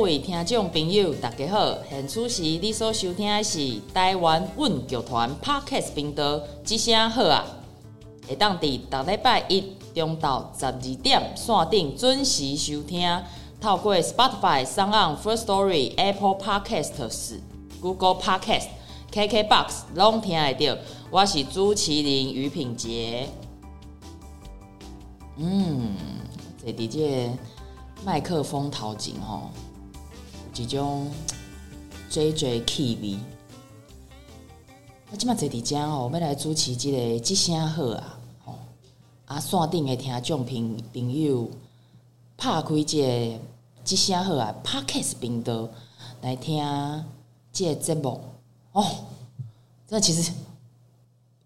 各位听众朋友，大家好！现此时你所收听的是台湾阮剧团 Podcast 频道，这声好啊！会当伫逐礼拜一中昼十二点线顶准时收听，透过 Spotify、sound、First Story、Apple Podcasts、Google Podcast、KKBox 拢听得到。我是朱麒麟于品杰。嗯，这伫这麦克风头前吼。一种 J J K V，我今麦坐伫遮吼，要来主持这个即声好啊！吼，啊线顶的听众朋朋友，拍开这个即声好啊，Podcast 频道来听这个节目哦。这其实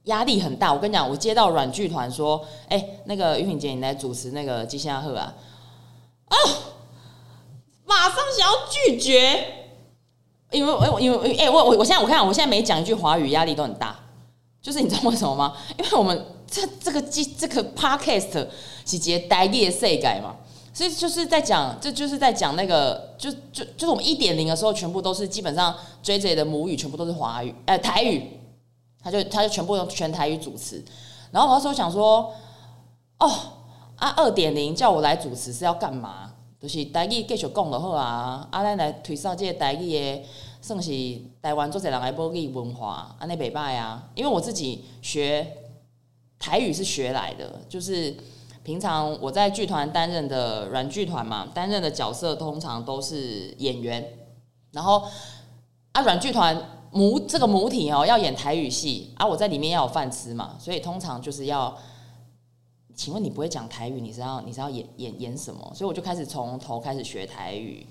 压力很大，我跟你讲，我接到软剧团说，哎、欸，那个于品杰，你来主持那个即声好啊！哦。马上想要拒绝，因为我因为哎、我我我现在我看我现在每讲一句华语压力都很大，就是你知道为什么吗？因为我们这这个这这个 podcast 是接台语的世界嘛，所以就是在讲，这就是在讲那个就就就是我们一点零的时候，全部都是基本上 JJ 的母语全部都是华语，哎、台语，他就他就全部用全台语主持，然后我那时候想说，哦啊二点零叫我来主持是要干嘛？就是台语继续讲就好啊！啊，咱来推上这个台语的，算是台湾做侪人的母语文化，安尼袂歹啊。因为我自己学台语是学来的，就是平常我在剧团担任的软剧团嘛，担任的角色通常都是演员。然后啊，软剧团母这个母体哦要演台语戏啊，我在里面要有饭吃嘛，所以通常就是要。请问你不会讲台语，你是要你是要演演演什么？所以我就开始从头开始学台语。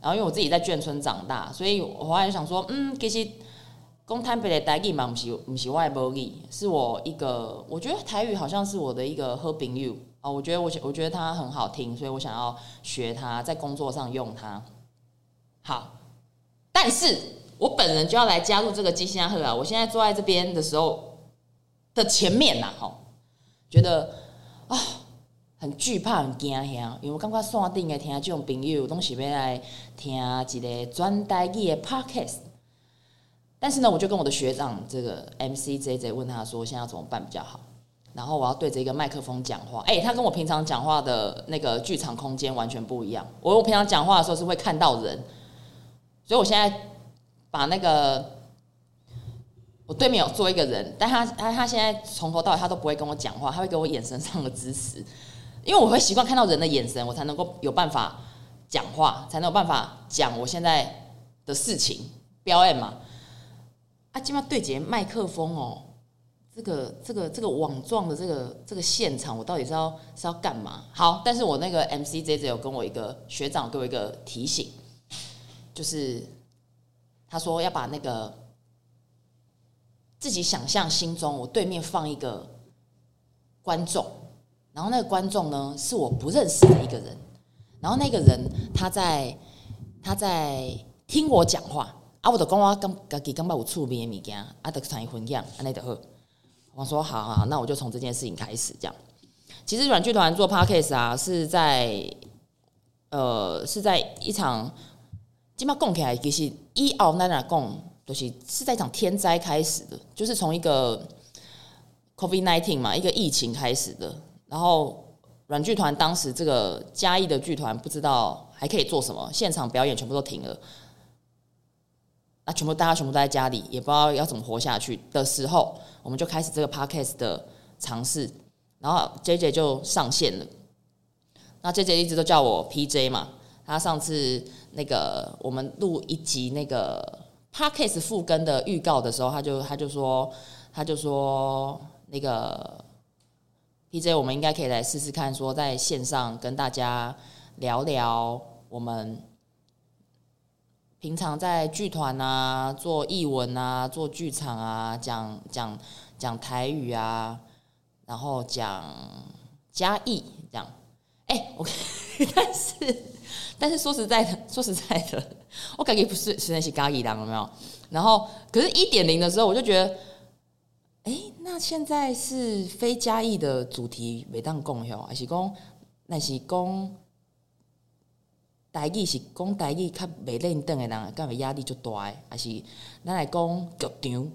然后因为我自己在眷村长大，所以我后来就想说，嗯，其实公摊北的台语嘛，不是不是外母语，是我一个，我觉得台语好像是我的一个好朋友啊。我觉得我我觉得它很好听，所以我想要学它，在工作上用它。好，但是我本人就要来加入这个即声好啊！我现在坐在这边的时候的前面呐，哈，觉得。啊、很惧怕，很惊吓，因为我感觉线顶的听众朋友都是要来听一个专台语的 podcast。但是呢，我就跟我的学长这个 MC JJ 问他说，现在要怎么办比较好？然后我要对着一个麦克风讲话，哎、他跟我平常讲话的那个剧场空间完全不一样。我我平常讲话的时候是会看到人，所以我现在把那个。我对面有坐一个人，但他他他现在从头到尾他都不会跟我讲话，他会给我眼神上的支持，因为我会习惯看到人的眼神，我才能够有办法讲话，才能有办法讲我现在的事情表演嘛。啊，今晚对接麦克风哦，这个这个这个网状的这个这个现场，我到底是要是要干嘛？好，但是我那个 MC JJ 有跟我一个学长给我一个提醒，就是他说要把那个。自己想象心中，我对面放一个观众，然后那个观众呢是我不认识的一个人，然后那个人他在他在听我讲话啊，我就讲我刚刚给刚把我触屏的物件啊，得产一分样，安内得好。我说好好，那我就从这件事情开始这样。其实软剧团做 Podcast 啊，是在呃是在一场，今麦讲起来其实以后咱来讲。东西是在一场天灾开始的，就是从一个 COVID-19 嘛，一个疫情开始的。然后软剧团当时这个嘉义的剧团不知道还可以做什么，现场表演全部都停了，那全部大家全部都在家里，也不知道要怎么活下去的时候，我们就开始这个 podcast 的尝试，然后 JJ 就上线了。那 JJ 一直都叫我 PJ 嘛，他上次那个我们录一集那个 podcast 复更的预告的时候，他就他就说他就说那个。PJ，我们应该可以来试试看，说在线上跟大家聊聊我们平常在剧团啊、做艺文啊、做剧场啊，讲讲讲台语啊，然后讲嘉义这样。哎、欸，我但是但是说实在的，说实在的，我感觉不是实在是嘉义人，有没有？然后可是一点零的时候，我就觉得。哎，那现在是非嘉义的主题没当讲哟，还是讲那是讲台语是讲台语较袂认得的人，感觉压力就大，还是咱来讲剧场？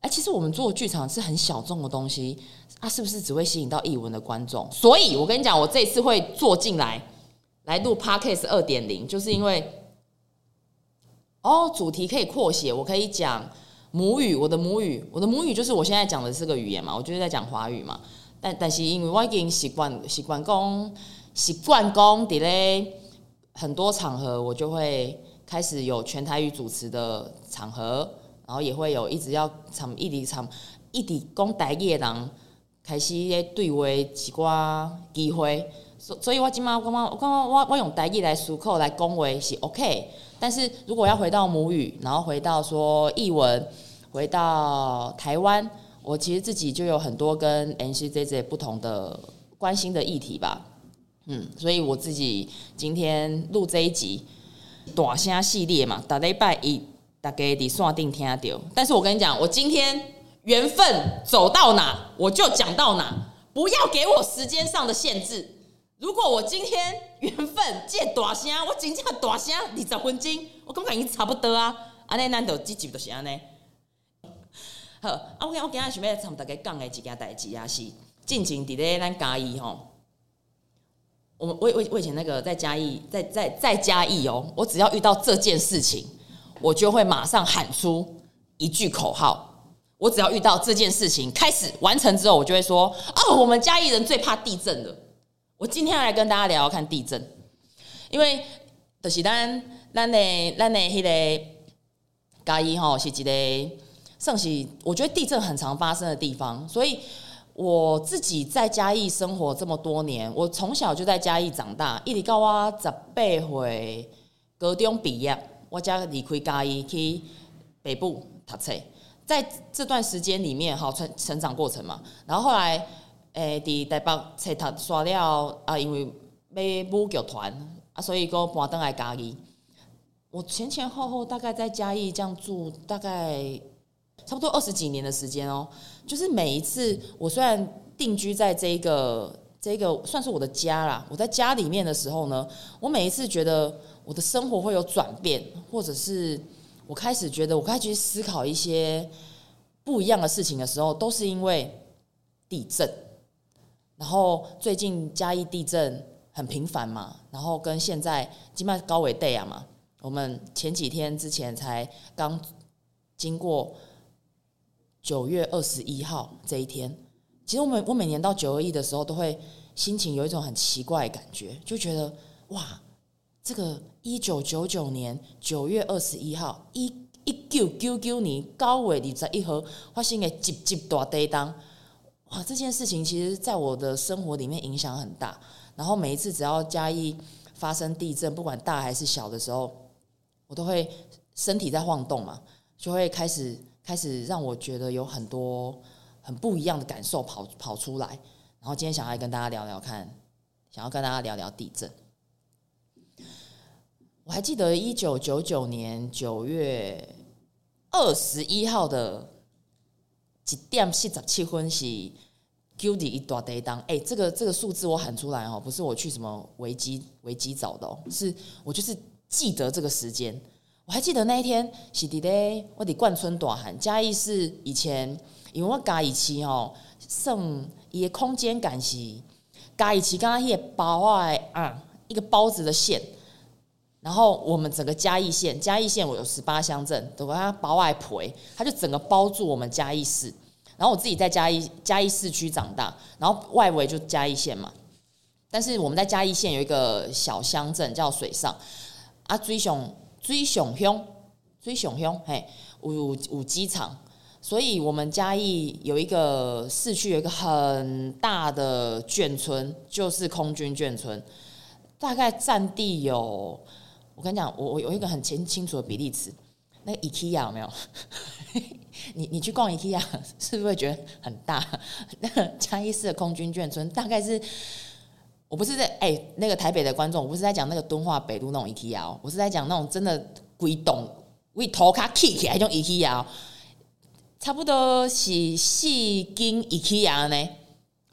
哎，其实我们做剧场是很小众的东西，啊，是不是只会吸引到译文的观众？所以我跟你讲，我这次会坐进来来录 Podcast 二点零，就是因为哦，主题可以扩写，我可以讲。母语，我的母语，我的母语就是我现在讲的这个语言嘛，我就是在讲华语嘛。但但是因为我已经习惯习惯讲习惯讲，在咧很多场合我就会开始有全台语主持的场合，然后也会有一直要唱一直唱一直讲台语的人开始咧对话一寡机会。所所以我今嘛我我我我我用台语来思考来恭维是 OK。但是如果要回到母语，然后回到说译文，回到台湾，我其实自己就有很多跟 NCJJ 不同的关心的议题吧，嗯，所以我自己今天录这一集大声系列嘛，大礼拜一大家得线顶听到。但是我跟你讲，我今天缘分走到哪我就讲到哪，不要给我时间上的限制。如果我今天缘分借大声，我真正大声二十分钟，我感觉已经差不多啊。安尼咱就这集就是安尼。好，啊，我我今日想要同大家讲的一件代志啊，是进前伫咧咱嘉义吼。我我我我以前那个在嘉义，在在在嘉义哦，我只要遇到这件事情，我就会马上喊出一句口号。我只要遇到这件事情开始完成之后，我就会说：哦，我们嘉义人最怕地震了。我今天要来跟大家聊聊看地震，因为就是咱咱的咱的迄个嘉义吼，是一个算是我觉得地震很常发生的地方，所以我自己在嘉义生活这么多年，我从小就在嘉义长大，一直到我十八岁高中毕业，我才离开嘉义去北部读册，在这段时间里面，哈成成长过程嘛，然后后来。诶，伫台北册读煞了啊，因为要舞剧团啊，所以佫搬倒来嘉义。我前前后后大概在嘉义这样住，大概差不多二十几年的时间哦。就是每一次我虽然定居在这一个这个算是我的家啦，我在家里面的时候呢，我每一次觉得我的生活会有转变，或者是我开始觉得我开始去思考一些不一样的事情的时候，都是因为地震。然后最近嘉义地震很频繁嘛，然后跟现在金麦高尾地啊嘛，我们前几天之前才刚经过九月二十一号这一天，其实我每我每年到九二一的时候，都会心情有一种很奇怪的感觉，就觉得哇，这个一九九九年九月二十一号，一一九九九年高尾二十一号发生的集集大地震。哇，这件事情其实在我的生活里面影响很大。然后每一次只要嘉义发生地震，不管大还是小的时候，我都会身体在晃动嘛，就会开始开始让我觉得有很多很不一样的感受跑跑出来。然后今天想要跟大家聊聊看，想要跟大家聊聊地震。我还记得一九九九年九月二十一号的。一点四十七分是九二一大地震，哎，这个这个数字我喊出来哦，不是我去什么维基维基找的哦，是我就是记得这个时间。我还记得那一天是伫咧，我伫冠村大汉嘉义是以前，因为我嘉义市吼，算伊的空间感是嘉义市刚刚也包啊啊一个包子的馅，然后我们整个嘉义县，嘉义县我有十八乡镇，都把它包外婆，它就整个包住我们嘉义市。然后我自己在嘉义嘉义市区长大，然后外围就嘉义县嘛。但是我们在嘉义县有一个小乡镇叫水上，啊，追熊追熊乡，追熊乡，嘿，有有机场，所以我们嘉义有一个市区有一个很大的眷村，就是空军眷村，大概占地有，我跟你讲，我我有一个很清清楚的比例尺，那个 IKEA 有没有？你你去逛 IKEA 是不是会觉得很大？那个嘉义市的空军眷村大概是，我不是在哎、那个台北的观众，我不是在讲那个敦化北路那种 IKEA，我是在讲那种真的规栋为头卡起起来那种 IKEA，差不多是四间 IKEA 呢，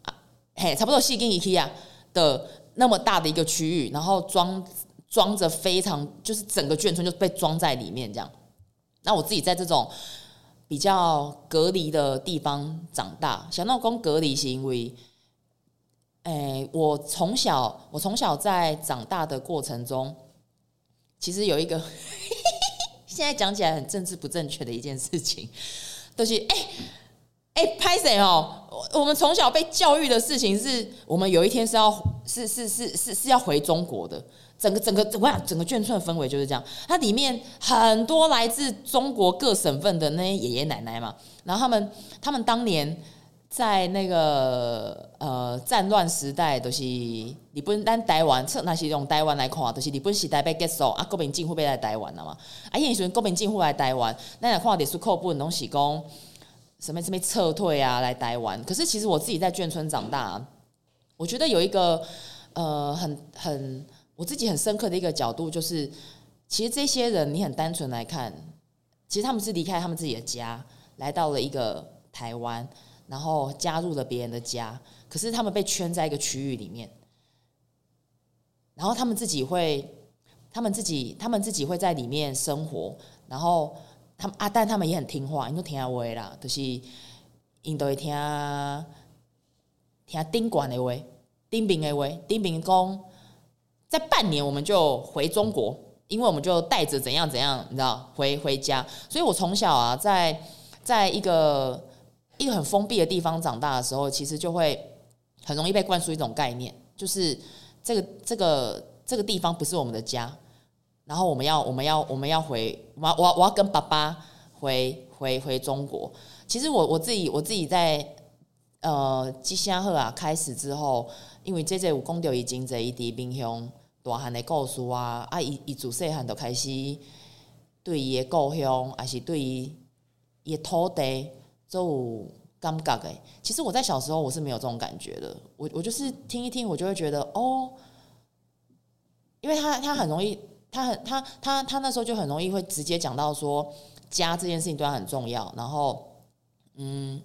啊嘿，差不多四间 IKEA 的那么大的一个区域，然后装装着非常就是整个眷村就被装在里面这样。那我自己在这种比较隔离的地方长大，想到讲隔离是因为，哎、我从小我从小在长大的过程中，其实有一个 现在讲起来很政治不正确的一件事情，就是哎哎拍谁哦？我们从小被教育的事情是，我们有一天是要是是是是是要回中国的。整个整个我想整个眷村的氛围就是这样，它里面很多来自中国各省份的那些爷爷奶奶嘛，然后他们他们当年在那个呃战乱时代，都、就是日本咱台湾，那是用台湾来看，都、就是日本时代被结束啊，国民政府被来台湾了嘛，啊，因为国民政府来台湾，那来看历史课本拢是讲什么什么撤退啊来台湾，可是其实我自己在眷村长大，我觉得有一个呃很很。我自己很深刻的一个角度就是，其实这些人你很单纯来看，其实他们是离开他们自己的家，来到了一个台湾，然后加入了别人的家，可是他们被圈在一个区域里面，然后他们自己会，他们自己，他们自己会在里面生活，然后他们啊，但他们也很听话，因为听话啦，就是因都会听听顶管的话，顶兵的话，顶兵讲。在半年我们就回中国，因为我们就带着怎样怎样，你知道，回回家。所以我从小啊，在在一个一个很封闭的地方长大的时候，其实就会很容易被灌输一种概念，就是这个这个这个地方不是我们的家，然后我们要我们要我们要回，我我我要跟爸爸回回回中国。其实我我自己我自己在呃吉祥鹤啊开始之后。因为这这有讲到伊真济伊伫偏乡大汉的故事啊，啊，伊伊自细汉就开始对伊的故乡，还是对伊伊的土地都有感觉的。其实我在小时候我是没有这种感觉的，我我就是听一听，我就会觉得哦，因为他他很容易，他很他他他那时候就很容易会直接讲到说家这件事情对他很重要，然后嗯。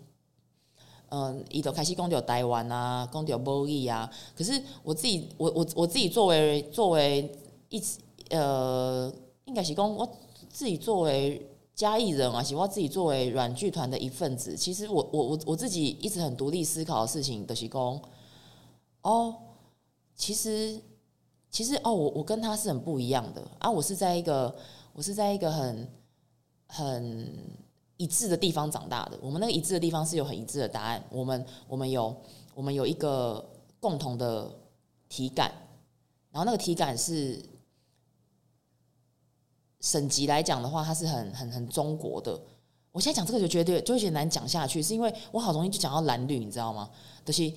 嗯，伊都开始讲着台湾啊，讲着贸易啊。可是我自己，我我我自己作为作为一呃，应该是讲我自己作为嘉义人啊，是我自己作为软剧团的一份子。其实我我我我自己一直很独立思考的事情，就是讲哦，其实其实哦，我我跟他是很不一样的啊。我是在一个我是在一个很很。一致的地方长大的，我们那个一致的地方是有很一致的答案。我们我们有我们有一个共同的体感，然后那个体感是省级来讲的话，它是很很很中国的。我现在讲这个就觉得就有点难讲下去，是因为我好容易就讲到蓝绿，你知道吗？就是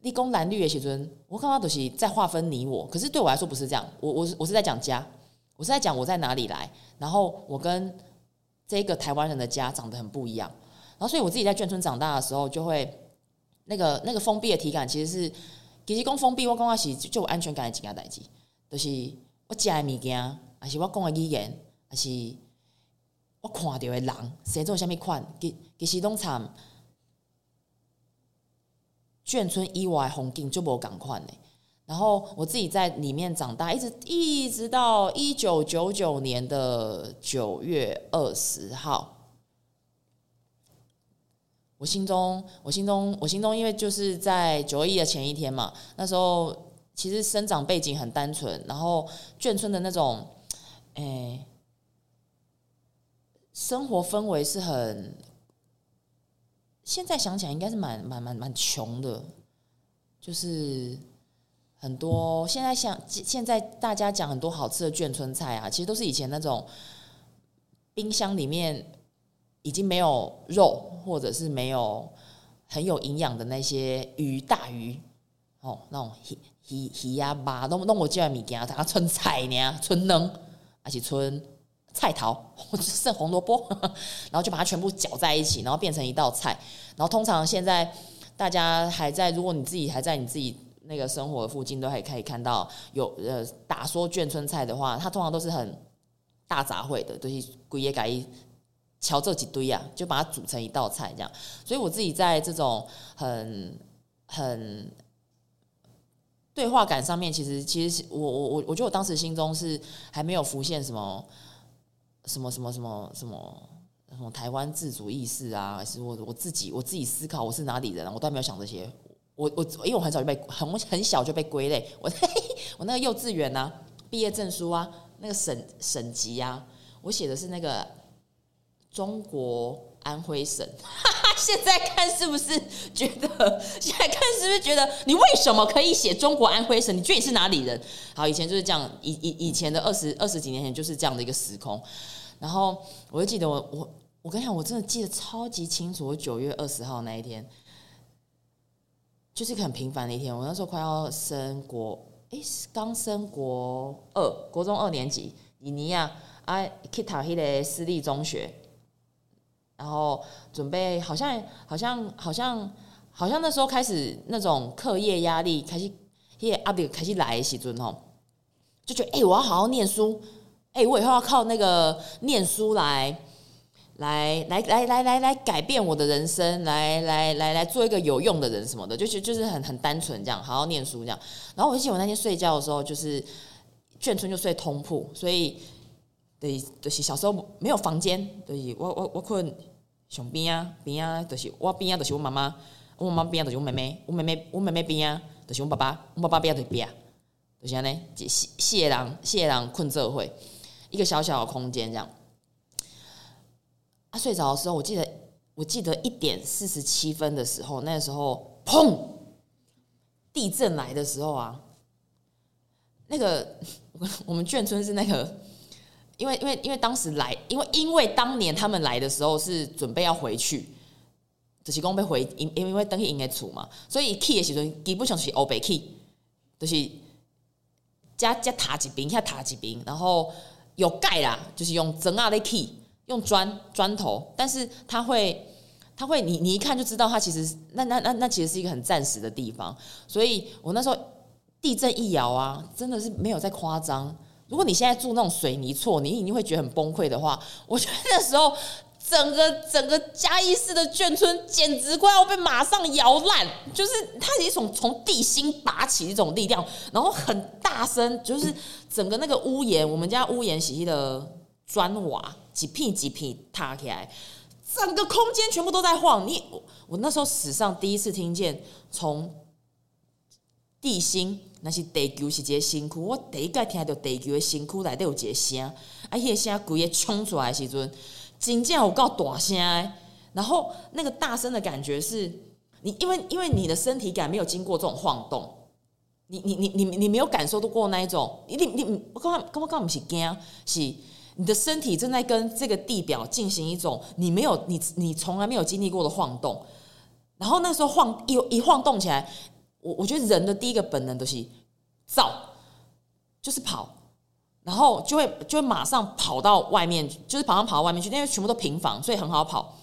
立功蓝绿的时阵，我刚刚都是在划分你我，可是对我来说不是这样。我我是我是在讲家，我是在讲我在哪里来，然后我跟。这个台湾人的家长得很不一样，然后所以我自己在眷村长大的时候，就会那个那个封闭的体感，其实是其实讲封闭，我讲的是就有安全感的几件代志，就是我食的物件，还是我讲的语言，还是我看到的人，谁做什么款，其其实拢参眷村以外的风景就无共款的。然后我自己在里面长大，一直一直到一九九九年的九月二十号，我心中，我心中，我心中，因为就是在九一的前一天嘛，那时候其实生长背景很单纯，然后眷村的那种，哎、生活氛围是很，现在想起来应该是蛮蛮蛮蛮穷的，就是很多现在想现在大家讲很多好吃的眷村菜啊，其实都是以前那种冰箱里面。已经没有肉，或者是没有很有营养的那些鱼大鱼哦，那种鱼鱼鱼呀吧，弄弄我叫物件，它春菜呢，春嫩，而且春菜头或者剩红萝卜，然后就把它全部搅在一起，然后变成一道菜。然后通常现在大家还在，如果你自己还在你自己那个生活附近，都还可以看到有呃打说眷村菜的话，它通常都是很大杂烩的，都、是规也改。乔这几堆啊，就把它煮成一道菜这样。所以我自己在这种很很对话感上面，其实其实我我我我觉得我当时心中是还没有浮现什么什么什么什么什么什么台湾自主意识啊，还是我我自己我自己思考我是哪里人，我都还没有想这些。我我因为我很早就被很很小就被归类，我嘿嘿 我那个幼稚园啊，毕业证书啊，那个省省级啊，我写的是那个。中国安徽省，现在看是不是觉得？现在看是不是觉得？你为什么可以写中国安徽省？你觉得你是哪里人？好，以前就是这样，以以以前的二十二十几年前就是这样的一个时空。然后我就记得我我我跟你讲，我真的记得超级清楚。我九月二十号那一天，就是个很平凡的一天。我那时候快要升国，哎，刚升国二，国中二年级，以尼亚啊，去读那个私立中学。然后准备，好像好像好像好像那时候开始那种课业压力开始，也阿比开始来的时阵吼，就觉得哎、我要好好念书，哎、我以后要靠那个念书来来来来来来来改变我的人生，来来来来做一个有用的人什么的，就是就是很很单纯这样，好好念书这样。然后我记得我那天睡觉的时候，就是眷村就睡通铺，所以对，就是小时候没有房间，对，我我我困。上边啊边啊，就是我边啊，就是我妈妈；我妈妈边啊，就是我妹妹；我妹妹我妹妹边啊，就是我爸爸；我爸爸边啊，就是边啊，就是安尼，四四个人四个人困这会，一个小小的空间这样。啊，睡着的时候，我记得我记得一点四十七分的时候，那时候砰，地震来的时候啊，那个我们眷村是那个。因为因为因为当时来，因为因为当年他们来的时候是准备要回去，就是讲要回，因因为等于应该厝嘛，所以去的时阵基本上是欧北去，就是加加塔几坪，下塔几坪，然后有盖啦，就是用砖啊的去，用砖砖头，但是他会他会你你一看就知道，它其实那那那那其实是一个很暂时的地方，所以我那时候地震一摇啊，真的是没有在夸张。如果你现在住那种水泥厝，你一定会觉得很崩溃的话，我觉得那时候整个整个嘉义市的眷村简直快要被马上摇烂，就是它是一种从地心拔起一种力量，然后很大声，就是整个那个屋檐，我们家屋檐洗衣的砖瓦几片几片塌起来，整个空间全部都在晃。你我，我那时候史上第一次听见从地心。那是地球是一个身躯，我第一个听到地球的身躯内底有一个声，啊，迄个声规个冲出来的时阵，真正有够大声。然后那个大声的感觉是，你因为因为你的身体感没有经过这种晃动，你你你你你没有感受到过那一种，你你你，我刚刚刚刚不是惊，是你的身体正在跟这个地表进行一种你没有你你从来没有经历过的晃动，然后那时候晃一一晃动起来。我我觉得人的第一个本能都是躁，就是跑，然后就会就会马上跑到外面，就是马上跑到外面去，因为全部都平房，所以很好跑。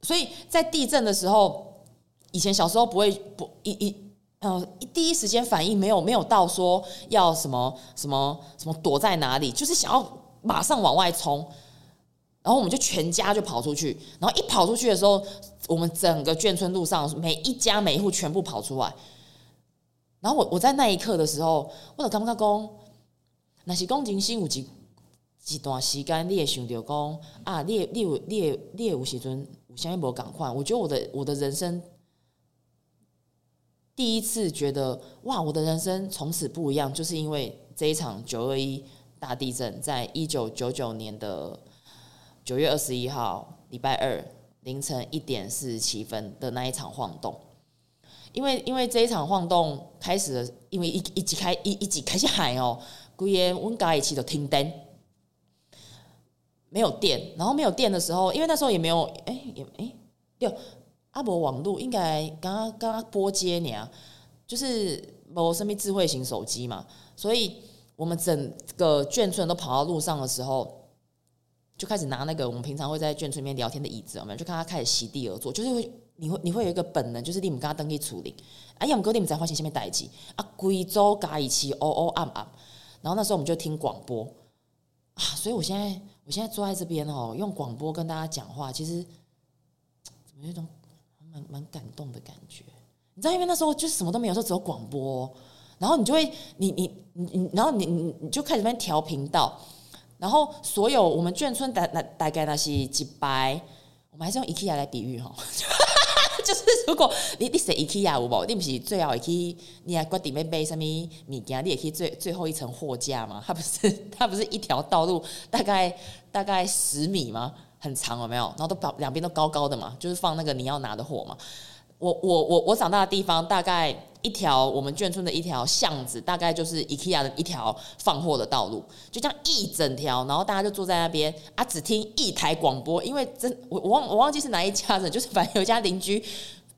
所以在地震的时候，以前小时候不会不一一呃第一时间反应没有没有到说要什么什么什么躲在哪里，就是想要马上往外冲。然后我们就全家就跑出去，然后一跑出去的时候，我们整个眷村路上每一家每一户全部跑出来。然后我我在那一刻的时候，我就感觉讲，那是讲人生有一一段时间，你会想到讲啊，你你有你有你有时阵有现在没有赶快。我觉得我的我的人生第一次觉得哇，我的人生从此不一样，就是因为这一场九二一大地震，在一九九九年的九月二十一号礼拜二凌晨一点四十七分的那一场晃动。因为因为这一场晃动开始了，因为一一直开一一直开始喊哦，规个温家一起都停电。没有电，然后没有电的时候，因为那时候也没有，哎，也哎，有阿伯网络应该刚刚刚刚拨接你啊，就是某什么智慧型手机嘛，所以我们整个眷村都跑到路上的时候，就开始拿那个我们平常会在眷村里面聊天的椅子，我们就看他开始席地而坐，就是会你会 你会有一个本能，就是你们跟他登记处理，哎呀，我们哥你们在发现下面待机啊，贵州嘎一起哦哦暗暗，然后那时候我们就听广播啊，所以我现在。我现在坐在这边哦，用广播跟大家讲话，其实怎么有种蛮蛮感动的感觉？你知道，因为那时候就是什么都没有，说只有广播，然后你就会，你你你你，然后你你你就开始在调频道，然后所有我们眷村大大大概那些几百，我们还是用 IKEA 来比喻哈。就是如果你你是 IKEA 有无，你不是最后去，你还决定要买什么物件，你也可以最最后一层货架嘛？它不是它不是一条道路，大概大概十米吗？很长有没有？然后都把两边都高高的嘛，就是放那个你要拿的货嘛。我我我我长大的地方大概。一条我们眷村的一条巷子，大概就是 IKEA 的一条放货的道路，就这样一整条，然后大家就坐在那边啊，只听一台广播，因为真我我忘我忘记是哪一家人，就是反正有一家邻居，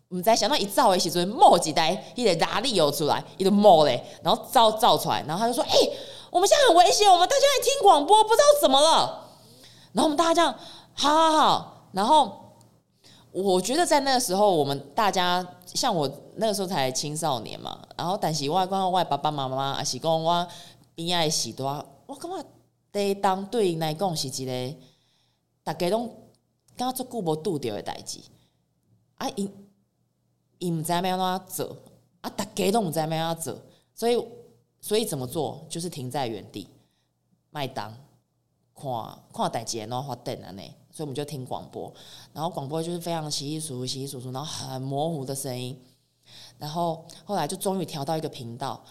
我们在想到一照一起，所以冒几袋一台拉力油出来，一个冒嘞，然后照照出来，然后他就说：“哎、我们现在很危险，我们大家在听广播，不知道怎么了。”然后我们大家这样，好好好，然后。我觉得在那个时候，我们大家像我那个时候才青少年嘛，然后但是我讲我爸爸妈妈也是讲我边爱时多，我感觉第当对来讲是一个大家拢刚刚足久无拄着的代志，啊，因因唔知要安怎做，啊，大家拢唔知要安怎做，所以所以怎么做，就是停在原地，麦当看看代志安怎发展安尼。所以我们就听广播，然后广播就是非常稀稀疏疏、稀稀疏疏，然后很模糊的声音。然后后来就终于调到一个频道，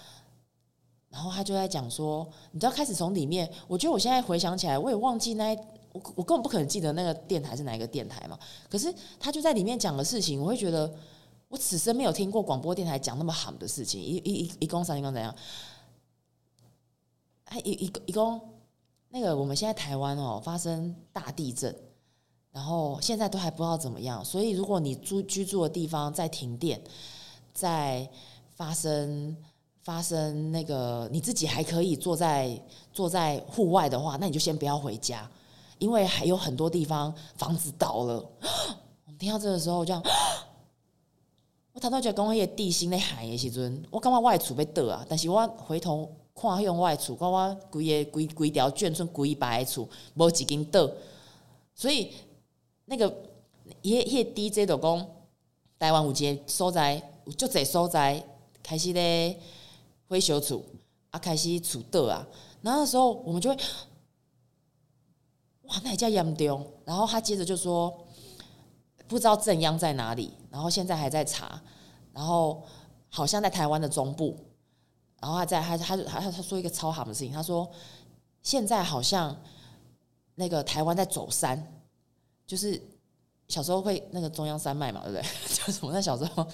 然后他就在讲说，你知道开始从里面，我觉得我现在回想起来，我也忘记那我我根本不可能记得那个电台是哪一个电台嘛。可是他就在里面讲的事情，我会觉得我此生没有听过广播电台讲那么好的事情。一一一一共三一共怎样？哎，一一一共那个我们现在台湾哦发生大地震。然后现在都还不知道怎么样，所以如果你住居住的地方在停电，在发生发生那个你自己还可以坐在坐在户外的话，那你就先不要回家，因为还有很多地方房子倒了。我听到这个时候，我 这样，我头头就讲迄个地心在喊的时阵，我感觉我的厝要倒啊，但是我回头看向我的厝，我我规个规规条眷村规排的厝无一间倒，所以。那个，迄迄 DJ 就讲，台湾有一个所在，有足侪所在开始咧火烧厝，啊，开始厝倒啊。然后那时候我们就会，哇，那也叫严重。然后他接着就说，不知道震央在哪里，然后现在还在查，然后好像在台湾的中部，然后他在他他他他说一个超好的事情，他说现在好像那个台湾在走山。就是小时候会那个中央山脉嘛，对不对？就是我在小时候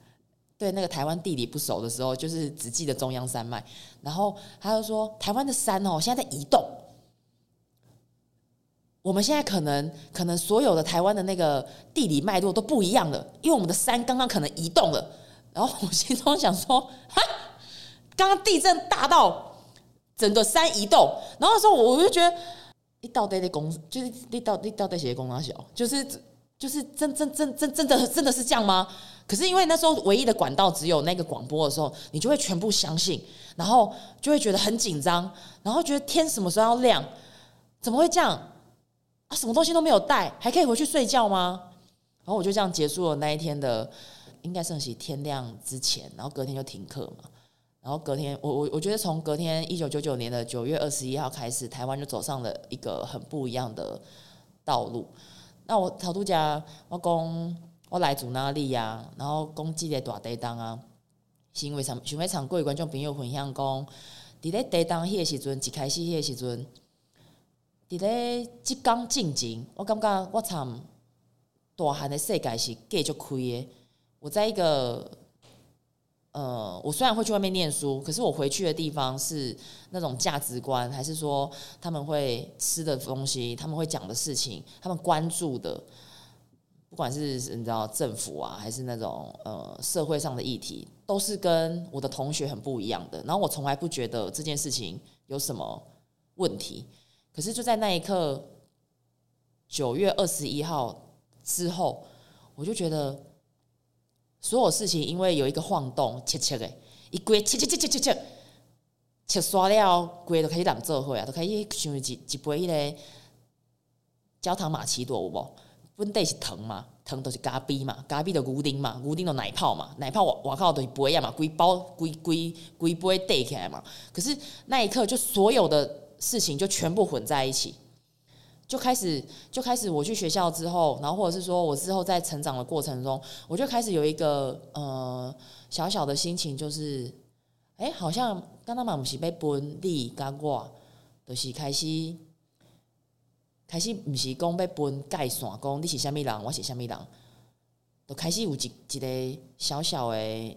对那个台湾地理不熟的时候，就是只记得中央山脉。然后他就说，台湾的山哦，现在在移动。我们现在可能可能所有的台湾的那个地理脉络都不一样了，因为我们的山刚刚可能移动了。然后我心中想说，哈，刚刚地震大到整个山移动。然后说，我就觉得。你到底的公就是你到你到底写的公哪小？就是就是真真真真真的真的是这样吗？可是因为那时候唯一的管道只有那个广播的时候，你就会全部相信，然后就会觉得很紧张，然后觉得天什么时候要亮？怎么会这样？啊，什么东西都没有带，还可以回去睡觉吗？然后我就这样结束了那一天的，应该算是天亮之前，然后隔天就停课嘛。然后隔天，我我我觉得从隔天一九九九年的九月二十一号开始，台湾就走上了一个很不一样的道路。那我头拄则我讲我来自哪里啊？然后讲即个大地当啊，是因为想想要场各位观众朋友分享讲，伫咧地当迄个时阵，一开始迄个时阵，伫咧即刚进前，我感觉我参大汉的世界是继续开的。我在一个。呃，我虽然会去外面念书，可是我回去的地方是那种价值观，还是说他们会吃的东西，他们会讲的事情，他们关注的，不管是你知道政府啊，还是那种呃社会上的议题，都是跟我的同学很不一样的。然后我从来不觉得这件事情有什么问题，可是就在那一刻，九月二十一号之后，我就觉得。所有事情因为有一个晃动，切切的，一规切切切切切切，切刷了，规都开始染做伙啊，都开始像一一杯迄个焦糖玛奇朵有无？本地是糖嘛，糖都是咖啡嘛，咖啡的牛奶嘛，牛奶的奶泡嘛，奶泡我我靠都是杯啊嘛，规包规规规杯带起来嘛。可是那一刻，就所有的事情就全部混在一起。就开始，就开始。我去学校之后，然后或者是说我之后在成长的过程中，我就开始有一个呃小小的心情，就是，哎，好像刚刚嘛不是被分你跟我，就是开始，开始不是讲被分界线，讲你是虾米人，我是虾米人，就开始有一一个小小的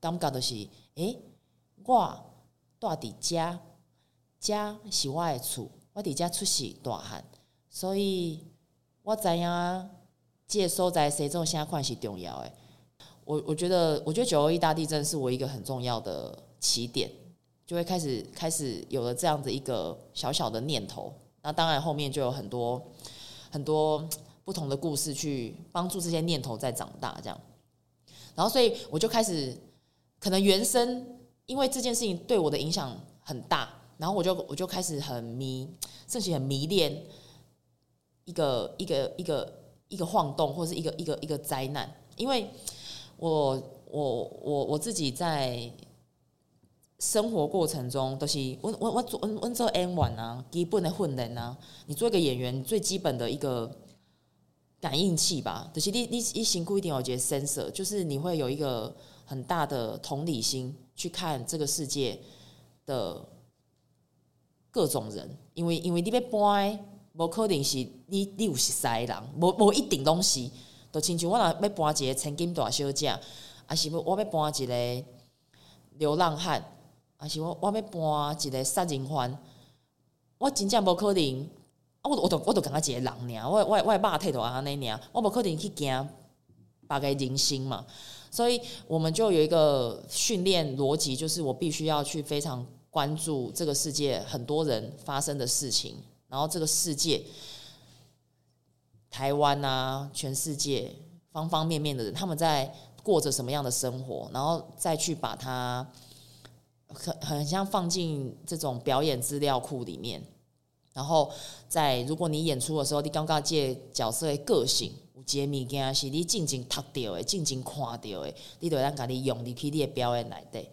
感觉，就是，哎，我住伫遮，遮是我的厝，我伫遮出世大汉。所以，我知影这个所在谁做啥款是重要的。我我觉得，我觉得九二一大地震是我一个很重要的起点，就会开始开始有了这样的一个小小的念头。那当然后面就有很多很多不同的故事去帮助这些念头在长大，这样。然后，所以我就开始可能原生，因为这件事情对我的影响很大，然后我就我就开始很迷，甚至很迷恋。一个一个一个一个晃动，或是一个一个一个灾难，因为我我我我自己在生活过程中都是我我我做我我做演员啊，基本的训练啊，你做一个演员最基本的一个感应器吧，就是你你你辛苦一点，我觉得 sensor 就是你会有一个很大的同理心去看这个世界的各种人，因为因为你被搬。无可能是你，你有熟悉的人，无无一定拢是。就亲像我若要搬一个千金大小姐，还是我要搬一个流浪汉，还是我我要搬一个杀人犯，我真正无可能。我我都我都感觉一个人尔，我我我肉体都安尼尔，我无可能去惊别个人心嘛。所以我们就有一个训练逻辑，就是我必须要去非常关注这个世界很多人发生的事情。然后这个世界，台湾啊，全世界方方面面的人，他们在过着什么样的生活？然后再去把它很很像放进这种表演资料库里面。然后在如果你演出的时候，你刚刚借角色的个性，有些物件是你静静读到的，静静看到的，你都要让你用你去你的表演来对，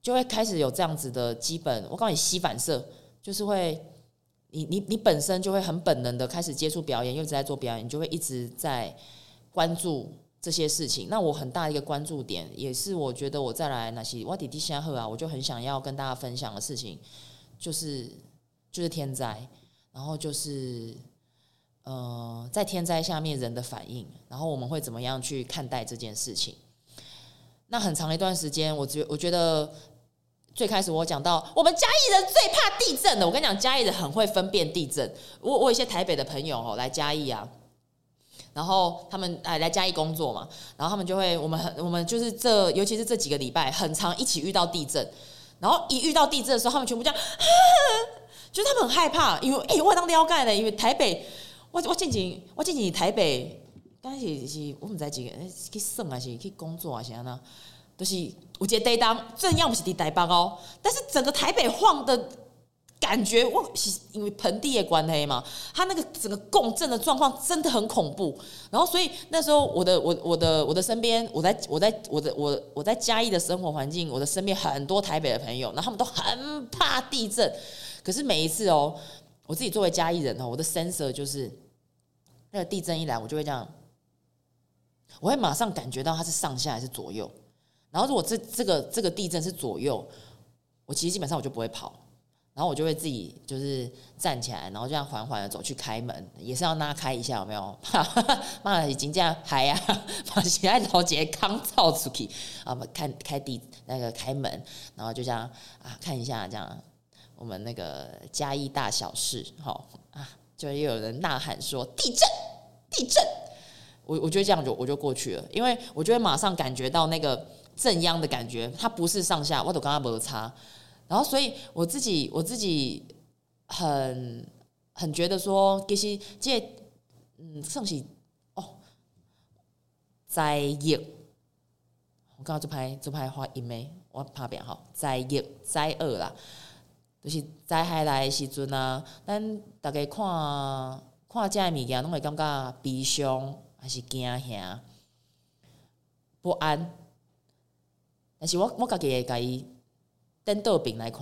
就会开始有这样子的基本。我告诉你，吸反射就是会。你你你本身就会很本能的开始接触表演，又一直在做表演，你就会一直在关注这些事情。那我很大一个关注点，也是我觉得我再来那些我弟弟下贺啊，我就很想要跟大家分享的事情，就是就是天灾，然后就是呃在天灾下面人的反应，然后我们会怎么样去看待这件事情。那很长一段时间，我觉我觉得。最开始我讲到，我们嘉义人最怕地震的。我跟你讲，嘉义人很会分辨地震。我我有一些台北的朋友哦，来嘉义啊，然后他们哎来嘉义工作嘛，然后他们就会，我们很我们就是这，尤其是这几个礼拜，很常一起遇到地震。然后一遇到地震的时候，他们全部这样，就是他们很害怕，因为哎、我当了解呢，因为台北，我我进前我进前台北，刚开始是我们在几个去耍还是去工作啊，是安那。就是有一个地震，震央不是在台北哦，但是整个台北晃的感觉，我是因为盆地的关系嘛，它那个整个共振的状况真的很恐怖。然后，所以那时候我的我我的我的身边，我在我在我的我我在嘉义的生活环境，我的身边很多台北的朋友，那他们都很怕地震。可是每一次哦，我自己作为嘉义人哦，我的 sensor 就是那个地震一来，我就会这样，我会马上感觉到它是上下还是左右。然后如果这这个这个地震是左右，我其实基本上我就不会跑。然后我就会自己就是站起来，然后这样缓缓的走去开门，也是要拉开一下，有没有？怕 妈已经这样嗨呀，把其他老姐扛造出去啊！看开地那个开门，然后就这样啊，看一下这样我们那个嘉义大小事，好啊，就又有人呐喊说地震地震，我我觉得这样就我就过去了，因为我就会马上感觉到那个震央的感觉，它不是上下，我都跟他摩擦。然后，所以我自己，我自己很很觉得说，其实这嗯，算是哦，灾厄。我刚刚这拍这拍发音没？我拍扁哈，灾厄灾厄啦，就是灾害来的时阵啊，咱大家看看这物件，拢会感觉悲伤还是惊吓不安。但是我我家己会甲伊。颠倒病来看，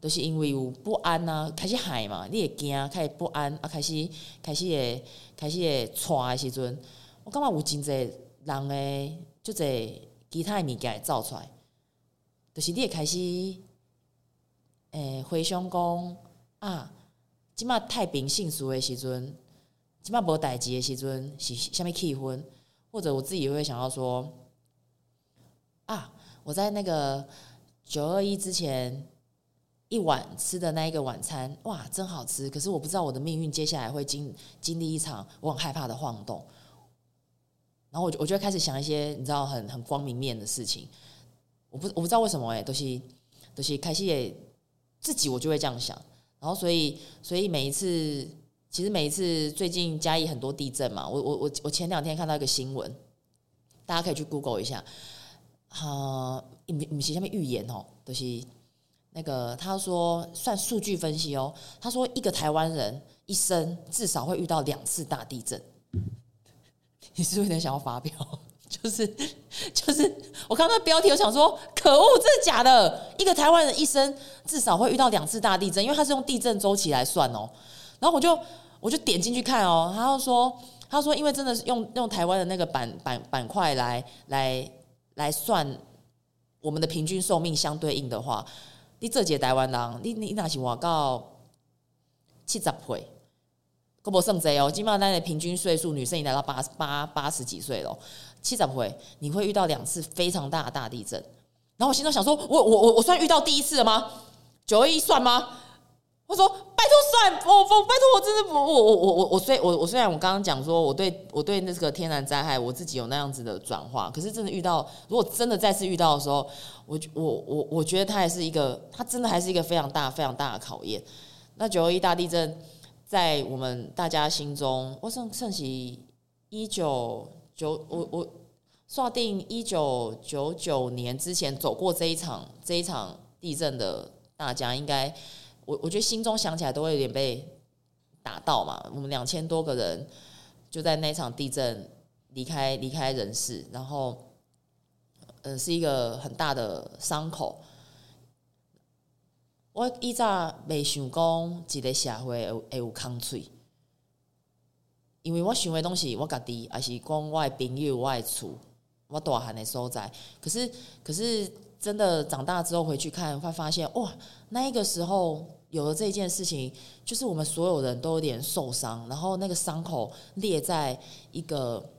都、就是因为有不安啊，开始害嘛，你会惊，开始不安啊，开始开始会开始会喘的时阵，我感觉有真侪人诶，就侪其他物件会走出来，就是你会开始诶、回想讲啊，即马太平盛世诶时阵，即马无代志诶时阵是虾物气氛，或者我自己会想要说啊，我在那个。九二一之前一晚吃的那一个晚餐，哇，真好吃！可是我不知道我的命运接下来会经经历一场我很害怕的晃动。然后我就我就开始想一些你知道很很光明面的事情。我不我不知道为什么哎、都是都是开始也自己我就会这样想。然后所以所以每一次其实每一次最近嘉义很多地震嘛，我我我我前两天看到一个新闻，大家可以去 Google 一下。哈，你你是下面预言哦，就是那个他说算数据分析哦，他说一个台湾人一生至少会遇到两次大地震。你是不是有点想要发飙？就 是就是，我看到那标题，我想说可恶，这是假的。一个台湾人一生至少会遇到两次大地震，因为他是用地震周期来算哦。然后我就我就点进去看哦，他就说他说因为真的是用用台湾的那个板板板块来来。来算我们的平均寿命相对应的话，你这届台湾人，你你那是活到七十岁，可不算贼哦。基本上那的平均岁数，女生已经来到八八八十几岁了，七十岁你会遇到两次非常大的大地震。然后我心中想说，我我我我算遇到第一次了吗？九二一算吗？我说拜托算我我拜托我真的不我我我我我虽我我虽然我刚刚讲说我对我对那个天然灾害我自己有那样子的转化，可是真的遇到如果真的再次遇到的时候，我我我我觉得它还是一个，它真的还是一个非常大非常大的考验。那九二一大地震在我们大家心中，我算算起一九九我我算定一九九九年之前走过这一场这一场地震的大家应该。我我觉得心中想起来都会有点被打到嘛。我们两千多个人就在那场地震离开离开人世，然后呃是一个很大的伤口。我以前没想讲一个社会会有空嘴，因为我想的东西我家己也是讲我的朋友、我的厝、我大汉的所在。可是可是真的长大之后回去看，会发现哇，那一个时候。有了这件事情，就是我们所有人都有点受伤，然后那个伤口裂在一个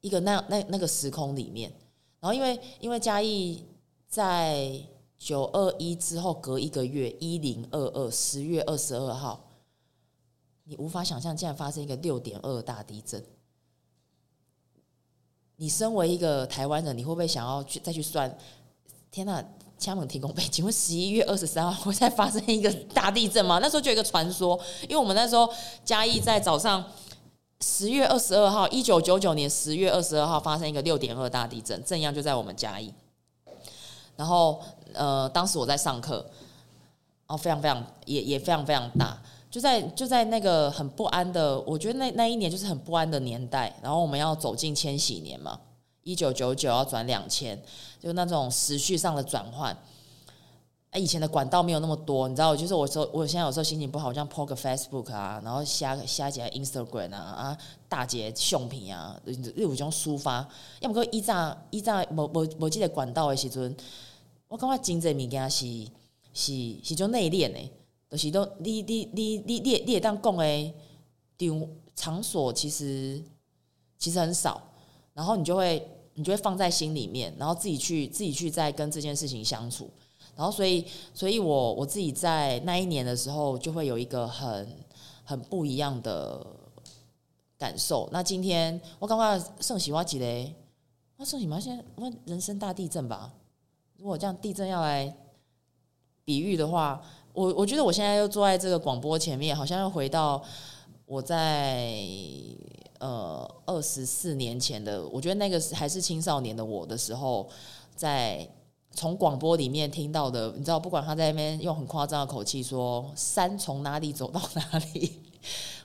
一个那那那个时空里面，然后因为因为嘉义在九二一之后隔一个月一零二二十月二十二号，你无法想象竟然发生一个六点二大地震。你身为一个台湾人，你会不会想要去再去算？天哪！枪门提供背景，请问十一月二十三号会再发生一个大地震吗？那时候就有一个传说，因为我们那时候嘉义在早上十月二十二号，一九九九年十月二十二号发生一个六点二大地震，震央就在我们嘉义。然后呃，当时我在上课，哦，非常非常也也非常非常大，就在就在那个很不安的，我觉得那那一年就是很不安的年代。然后我们要走进千禧年嘛。一九九九要转两千，就那种时序上的转换。哎以前的管道没有那么多，你知道，就是我说我现在有时候心情不好，像 po 个 Facebook 啊，然后瞎瞎几个 Instagram 啊啊，大节相片啊，有一种抒发。要么讲以前以前无无无这个管道的时阵，我感觉真济物件是是是种内敛的，就是都你你你你你你当讲的场场所其实其实很少，然后你就会你就会放在心里面，然后自己去自己去再跟这件事情相处。然后，所以，所以我我自己在那一年的时候，就会有一个很很不一样的感受。那今天我刚刚圣喜挖几雷，那圣喜嘛，现在我人生大地震吧？如果这样地震要来比喻的话，我我觉得我现在又坐在这个广播前面，好像又回到我在呃二十四年前的，我觉得那个还是青少年的我的时候，在。从广播里面听到的，你知道，不管他在那边用很夸张的口气说“山从哪里走到哪里”，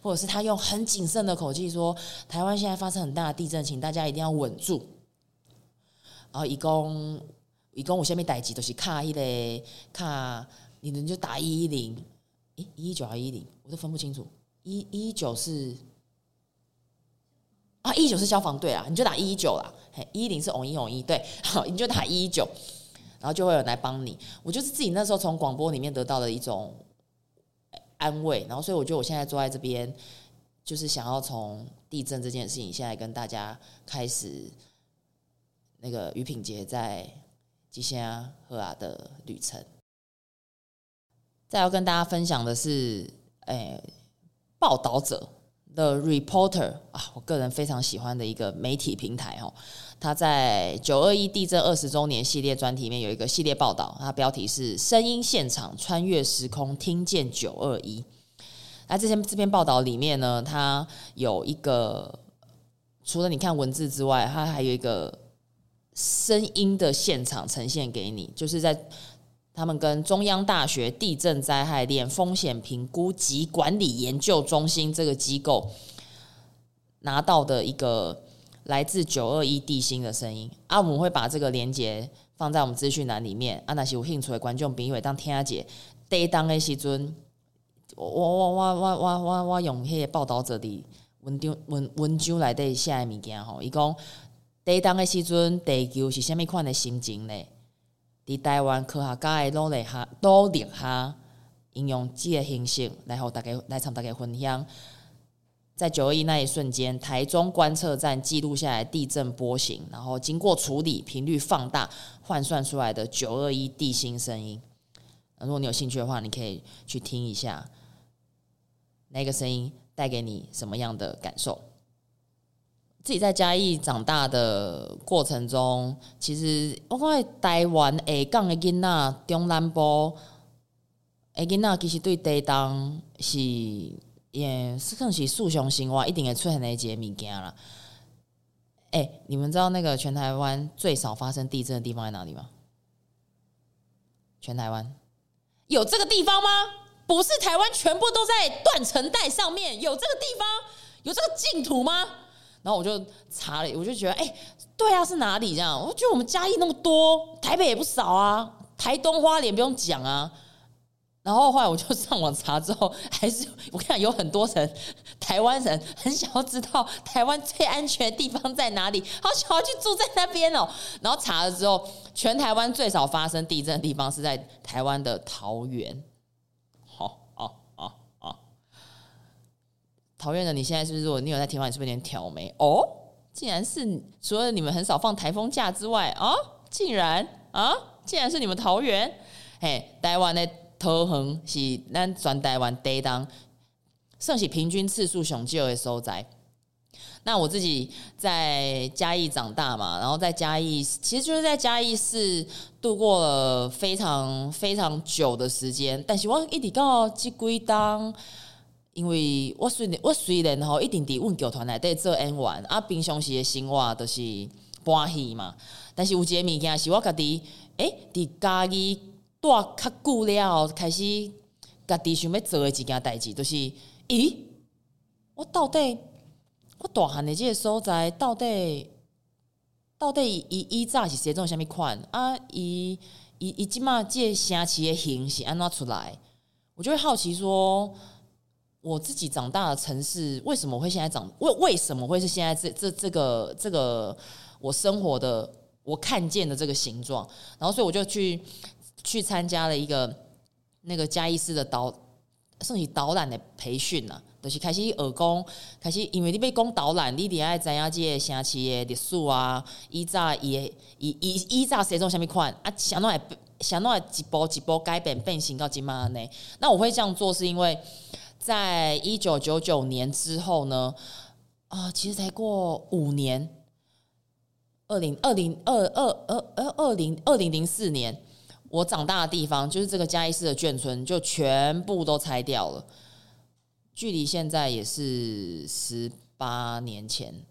或者是他用很谨慎的口气说“台湾现在发生很大的地震，请大家一定要稳住”。然后，一共一共我下面代机都是卡一嘞卡，你们就打一一零，一一九还一零，我都分不清楚。一一九是啊，一一九是消防队啊，你就打一一九啦。嘿，一一零是红一红一，对，好，你就打一一九。然后就会有人来帮你，我就是自己那时候从广播里面得到的一种安慰，然后所以我觉得我现在坐在这边，就是想要从地震这件事情，现在跟大家开始那个于品杰在吉西亚赫亚的旅程。再要跟大家分享的是，诶，报道者。The Reporter 啊，我个人非常喜欢的一个媒体平台哦。他在九二一地震二十周年系列专题里面有一个系列报道，它标题是“声音现场穿越时空，听见九二一”。那这篇这篇报道里面呢，它有一个除了你看文字之外，它还有一个声音的现场呈现给你，就是在。他们跟中央大学地震灾害链风险评估及管理研究中心这个机构拿到的一个来自九二一地心的声音啊，我们会把这个连接放在我们资讯栏里面啊，那些有兴趣的观众朋友当听下姐得当的时阵，我我我我我我我用迄个报道者的文章文文章来对写的物件吼，伊讲得当的时阵地球是虾米款的心情呢？在台湾科学家的努力下，努力下，应用这个形式来和大家来参大家分享，在九二一那一瞬间，台中观测站记录下来地震波形，然后经过处理，频率放大，换算出来的九二一地心声音。如果你有兴趣的话，你可以去听一下，那个声音带给你什么样的感受？自己在嘉义长大的过程中，其实我感觉台湾下港的囡仔，中南部的囡仔，其实对地震是也算是日常生活一定会出现的一个物件啦。哎、欸，你们知道那个全台湾最少发生地震的地方在哪里吗？全台湾有这个地方吗？不是台湾全部都在断层带上面，有这个地方，有这个净土吗？然后我就查了，我就觉得，哎、欸，对啊，是哪里这样？我觉得我们嘉义那么多，台北也不少啊，台东花莲不用讲啊。然后后来我就上网查之后，还是我看有很多人，台湾人很想要知道台湾最安全的地方在哪里，好想要去住在那边哦。然后查了之后，全台湾最少发生地震的地方是在台湾的桃园。桃园的，你现在是不是？如果你有在听话，你是不是有点挑眉？哦，竟然是除了你们很少放台风假之外啊，竟然啊，竟然是你们桃园。嘿，台湾的桃园是咱全台湾地震算是平均次数上少的所在。那我自己在嘉义长大嘛，然后在嘉义，其实就是在嘉义市度过了非常非常久的时间。但是我一直到这几当。因为我虽然我虽然吼一定伫阮剧团内底做演员，啊，平常时的生活都是搬戏嘛。但是有一个物件是我家己，诶，伫家己住较久了后，开始家己想要做的一件代志，就是，咦，我到底我大汉的这个所在，到底到底伊伊早是写种虾米款啊？伊伊伊即马即个城市的形是安怎出来？我就会好奇说，我自己长大的城市为什么会现在长？为为什么会是现在这这这个这个我生活的我看见的这个形状？然后所以我就去去参加了一个那个嘉义市的导，算是导览的培训呐。就是开始耳功，开始因为你要讲导览，你得爱知影这个城市的历史啊，以早伊伊伊以早谁种什么款啊，想弄来想弄来一步一步改变变形到今嘛呢？那我会这样做，是因为在一九九九年之后呢，啊，其实才过五年，二零二零二二二二二零二零零四年，我长大的地方就是这个嘉义市的眷村，就全部都拆掉了。距离现在也是十八年前，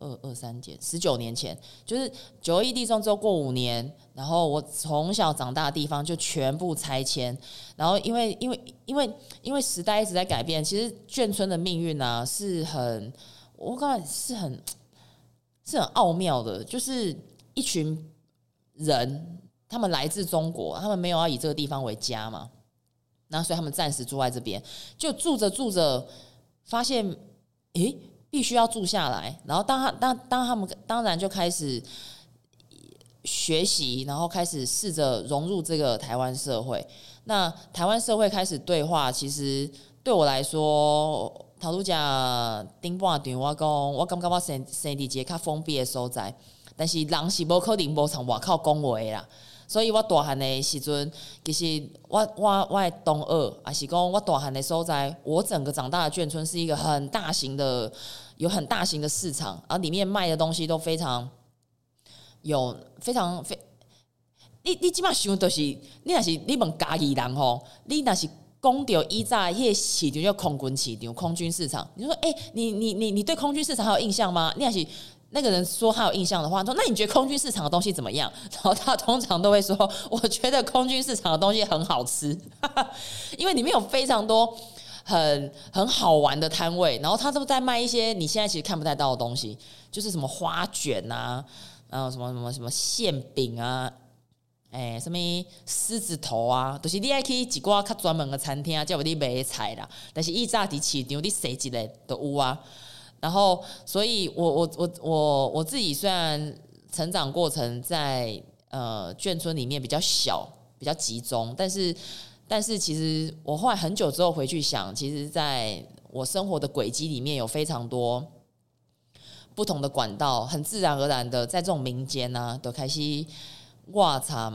二二三减十九年前，就是九一地震之后过五年，然后我从小长大的地方就全部拆迁，然后因为因为因为因为时代一直在改变，其实眷村的命运呢是很，我感觉是很 是很奥妙的，就是一群人，他们来自中国，他们没有要以这个地方为家嘛。那所以他们暂时住在这边，就住着住着，发现，诶，必须要住下来。然后当他当当他们当然就开始学习，然后开始试着融入这个台湾社会。那台湾社会开始对话，其实对我来说，陶都讲丁半段，我讲我感觉我生生在一个较封闭的所在，但是人是无可能无从外口讲话啦。所以我大汉的时阵，其实我我我诶东二，也是讲我大汉的所在，我整个长大的眷村是一个很大型的，有很大型的市场，而里面卖的东西都非常有非常非。你你起码想都是，你若是你问家己人吼，你若是讲到以前迄个市场叫空军市场、空军市场，你说哎、欸，你你你你对空军市场还有印象吗？你若是。那个人说他有印象的话，说那你觉得空军市场的东西怎么样？然后他通常都会说，我觉得空军市场的东西很好吃，因为里面有非常多很很好玩的摊位，然后他都在卖一些你现在其实看不太到的东西，就是什么花卷啊，然后什么什么什么馅饼啊，哎，什么狮子头啊，都、就是你爱去几挂较专门的餐厅啊，叫我你买菜啦，但是一炸的市场你谁几类都有啊。然后，所以我我我我我自己虽然成长过程在呃眷村里面比较小，比较集中，但是但是其实我后来很久之后回去想，其实在我生活的轨迹里面有非常多不同的管道，很自然而然的在这种民间呢、啊，都开始我操，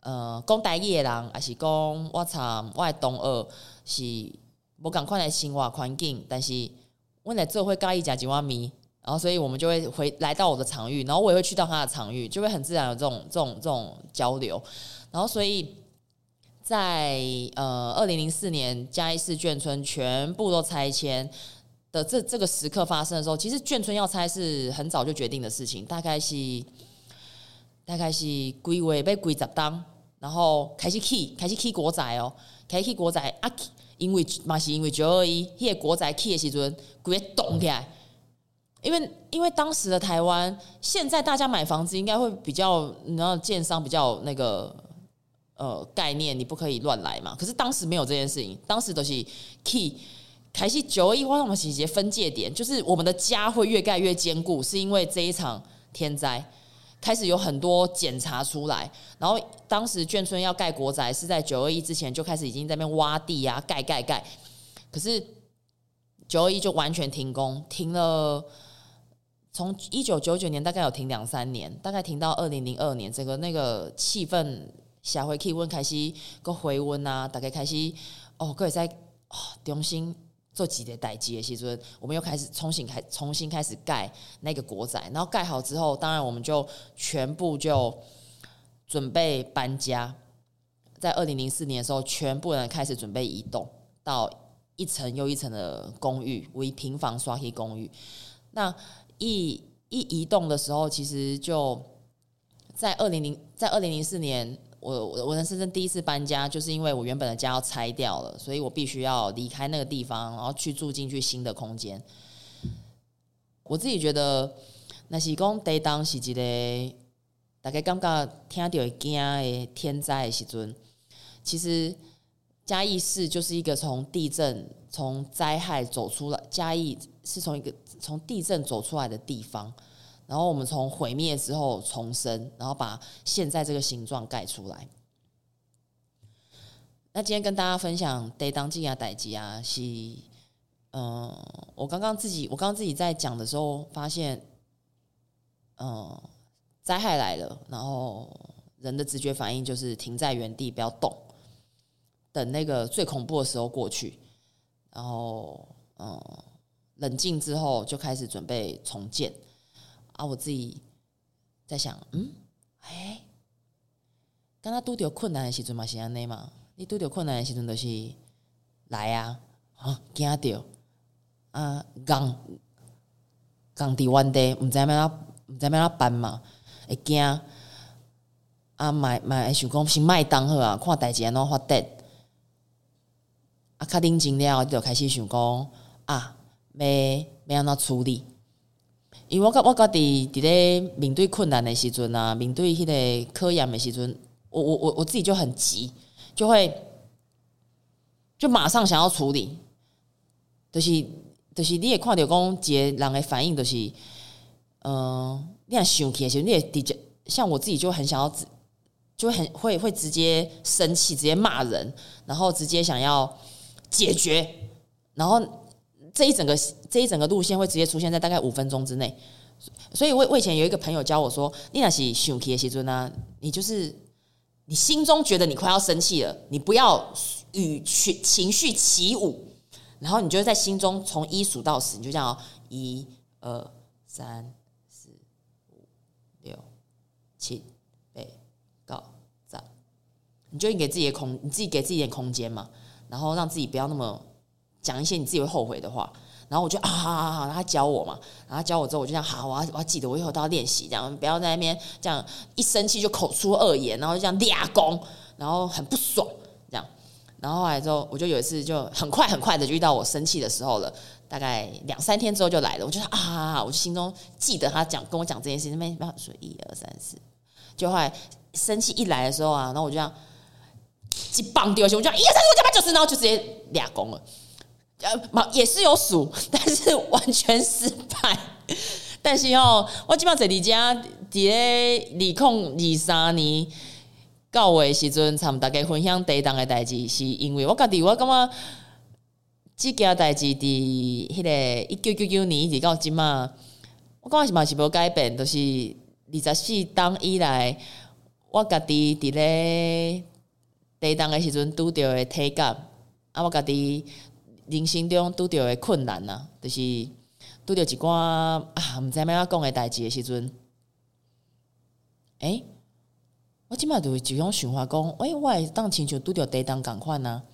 呃，讲台语的人，还是讲我操，我的同学是无共款的生活环境，但是。我来这会尬一甲几万米，然后所以我们就会回来到我的场域，然后我也会去到他的场域，就会很自然有这种这种这种交流。然后所以在呃二零零四年嘉义市眷村全部都拆迁的这这个时刻发生的时候，其实眷村要拆是很早就决定的事情，大概是大概是规划被规十当，然后开始起开始起国宅哦，开始起国宅啊。因为嘛是因为九二一，迄个国宅起的时阵，规个动起来。因为因为当时的台湾，现在大家买房子应该会比较，你知道，建商比较那个呃概念，你不可以乱来嘛。可是当时没有这件事情，当时都是起开始九二一，我们是一个分界点，就是我们的家会越盖越坚固，是因为这一场天灾。开始有很多检查出来，然后当时眷村要盖国宅是在九二一之前就开始已经在那边挖地啊，盖盖盖。可是九二一就完全停工，停了从一九九九年大概有停两三年，大概停到二零零二年，整个那个气氛社会气温开始个回温啊，大概开始哦，各位在哦中心。做几叠代机的时阵，我们又开始重新开重新开始盖那个国宅，然后盖好之后，当然我们就全部就准备搬家。在二零零四年的时候，全部人开始准备移动到一层又一层的公寓，为平房刷黑公寓。那一一移动的时候，其实就在二零零在二零零四年。我我我人生中第一次搬家，就是因为我原本的家要拆掉了，所以我必须要离开那个地方，然后去住进去新的空间。我自己觉得，那是讲得当是一个大家感觉听到会惊的天灾的时阵，其实嘉义市就是一个从地震、从灾害走出来，嘉义是从一个从地震走出来的地方。然后我们从毁灭之后重生，然后把现在这个形状盖出来。那今天跟大家分享地当机啊、代机啊，是嗯，我刚刚自己我刚刚自己在讲的时候发现，嗯，灾害来了，然后人的直觉反应就是停在原地不要动，等那个最恐怖的时候过去，然后嗯，冷静之后就开始准备重建。啊，我自己在想，嗯，哎，刚刚拄到困难的时阵嘛是安尼嘛？你拄到困难的时阵就是来啊，啊，惊到啊，刚刚伫原地，毋知要哪毋知要哪办嘛？会惊啊，买买想讲先卖当好啊，看代志安怎发展啊，较冷静了，就开始想讲啊，要要安怎处理？因为我我家己伫咧面对困难的时阵啊，面对迄个科研的时阵，我我我我自己就很急，就会就马上想要处理，就是就是你也看到讲一个人的反应，就是嗯、你若想起的时候，你也直接像我自己就很想要直，就很会会直接生气，直接骂人，然后直接想要解决，然后。这一整个这一整个路线会直接出现在大概五分钟之内，所以我我以前有一个朋友教我说：“你那是生气的时阵啊，你就是你心中觉得你快要生气了，你不要与情情绪起舞，然后你就在心中从一数到十，你就这样哦，一二三四五六七八九十，你就给自己的空，你自己给自己点空间嘛，然后让自己不要那么。”讲一些你自己会后悔的话，然后我就啊，好好好，然后他教我嘛，然后教我之后，我就这样好，我要我要记得，我以后都要练习，这样不要在那边这样一生气就口出恶言，然后就这样俩攻，然后很不爽这样，然后后来之后，我就有一次就很快很快的就遇到我生气的时候了，大概两三天之后就来了，我就说啊，我心中记得他讲跟我讲这件事情，那边不要说一二三四，就后来生气一来的时候啊，然后我就这样一棒丢下去，我就一二三四五六七八九十，然后就直接俩攻了。呃，也是有数，但是完全失败。但是哦，我基本上在你家伫咧二零二三年九月时阵，参大家分享第一档的代志，是因为我家己我感觉这件代志伫迄个一九九九年一直到今嘛，我感觉是嘛是无改变，就是二十四冬以来，我家己伫咧低档的时阵拄着的体感，啊，我家己。人生中拄着的困难呐，就是拄着一寡啊，毋知咩要讲的代志的时阵，诶，我即摆就就种想法讲，诶，我会当亲像拄着低档共款呐，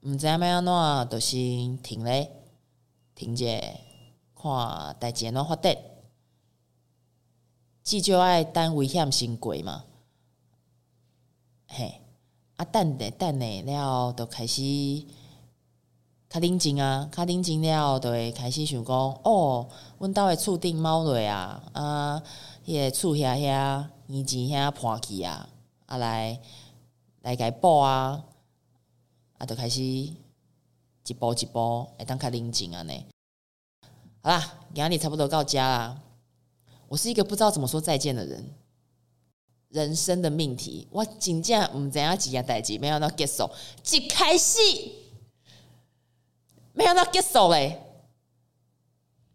毋知咩安怎，就是停咧，停者看代志安怎发展，至少爱等危险先过嘛，嘿，啊等咧等咧了，就开始。较冷静啊，较冷静了，就会开始想讲哦，阮兜的厝顶猫落啊，啊，迄个厝遐遐，年前遐破去啊，啊来来甲伊补啊，啊，就开始一步一步会当较冷静啊呢。好啦，今日差不多到家啦。我是一个不知道怎么说再见的人，人生的命题，我真正毋知影几件代志，没想到结束，一开始。没想到结束嘞！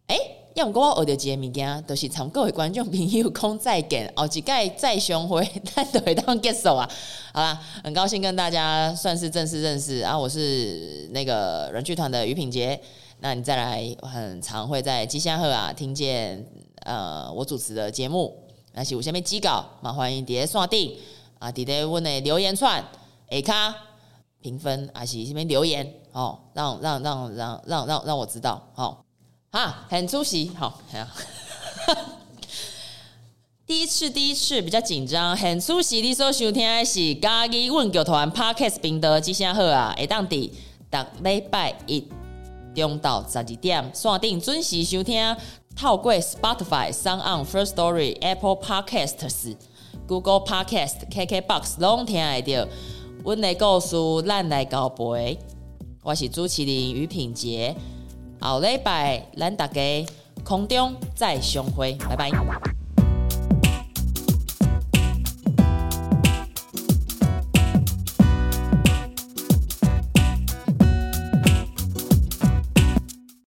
诶，要毋过我学到一个物件，就是从各位观众朋友讲再见，后一届再相会，咱就会当结束啊！好啦，很高兴跟大家算是正式认识啊！我是那个阮剧团的余品杰，那你再来，很常会在吉祥鹤啊听见呃我主持的节目，那是有啥物指教嘛？欢迎伫咧线顶啊，伫咧阮的留言串下卡评分，还是啥物留言。哦，让让让让让让让我知道，好、哦，哈，很出席，好、哦，哎呀，第一次第一次比较紧张，很出席。你所收听的是嘉义阮剧团 Podcast 频道，即声好啊，会当伫逐礼拜一中到十二点，线顶准时收听，透过 Spotify、SoundOn First Story、Apple Podcasts Google Podcast、KKBox 拢听得到。阮的故事，咱来交陪。我是主持人于品杰。后礼拜，咱大家空中再相会，拜拜。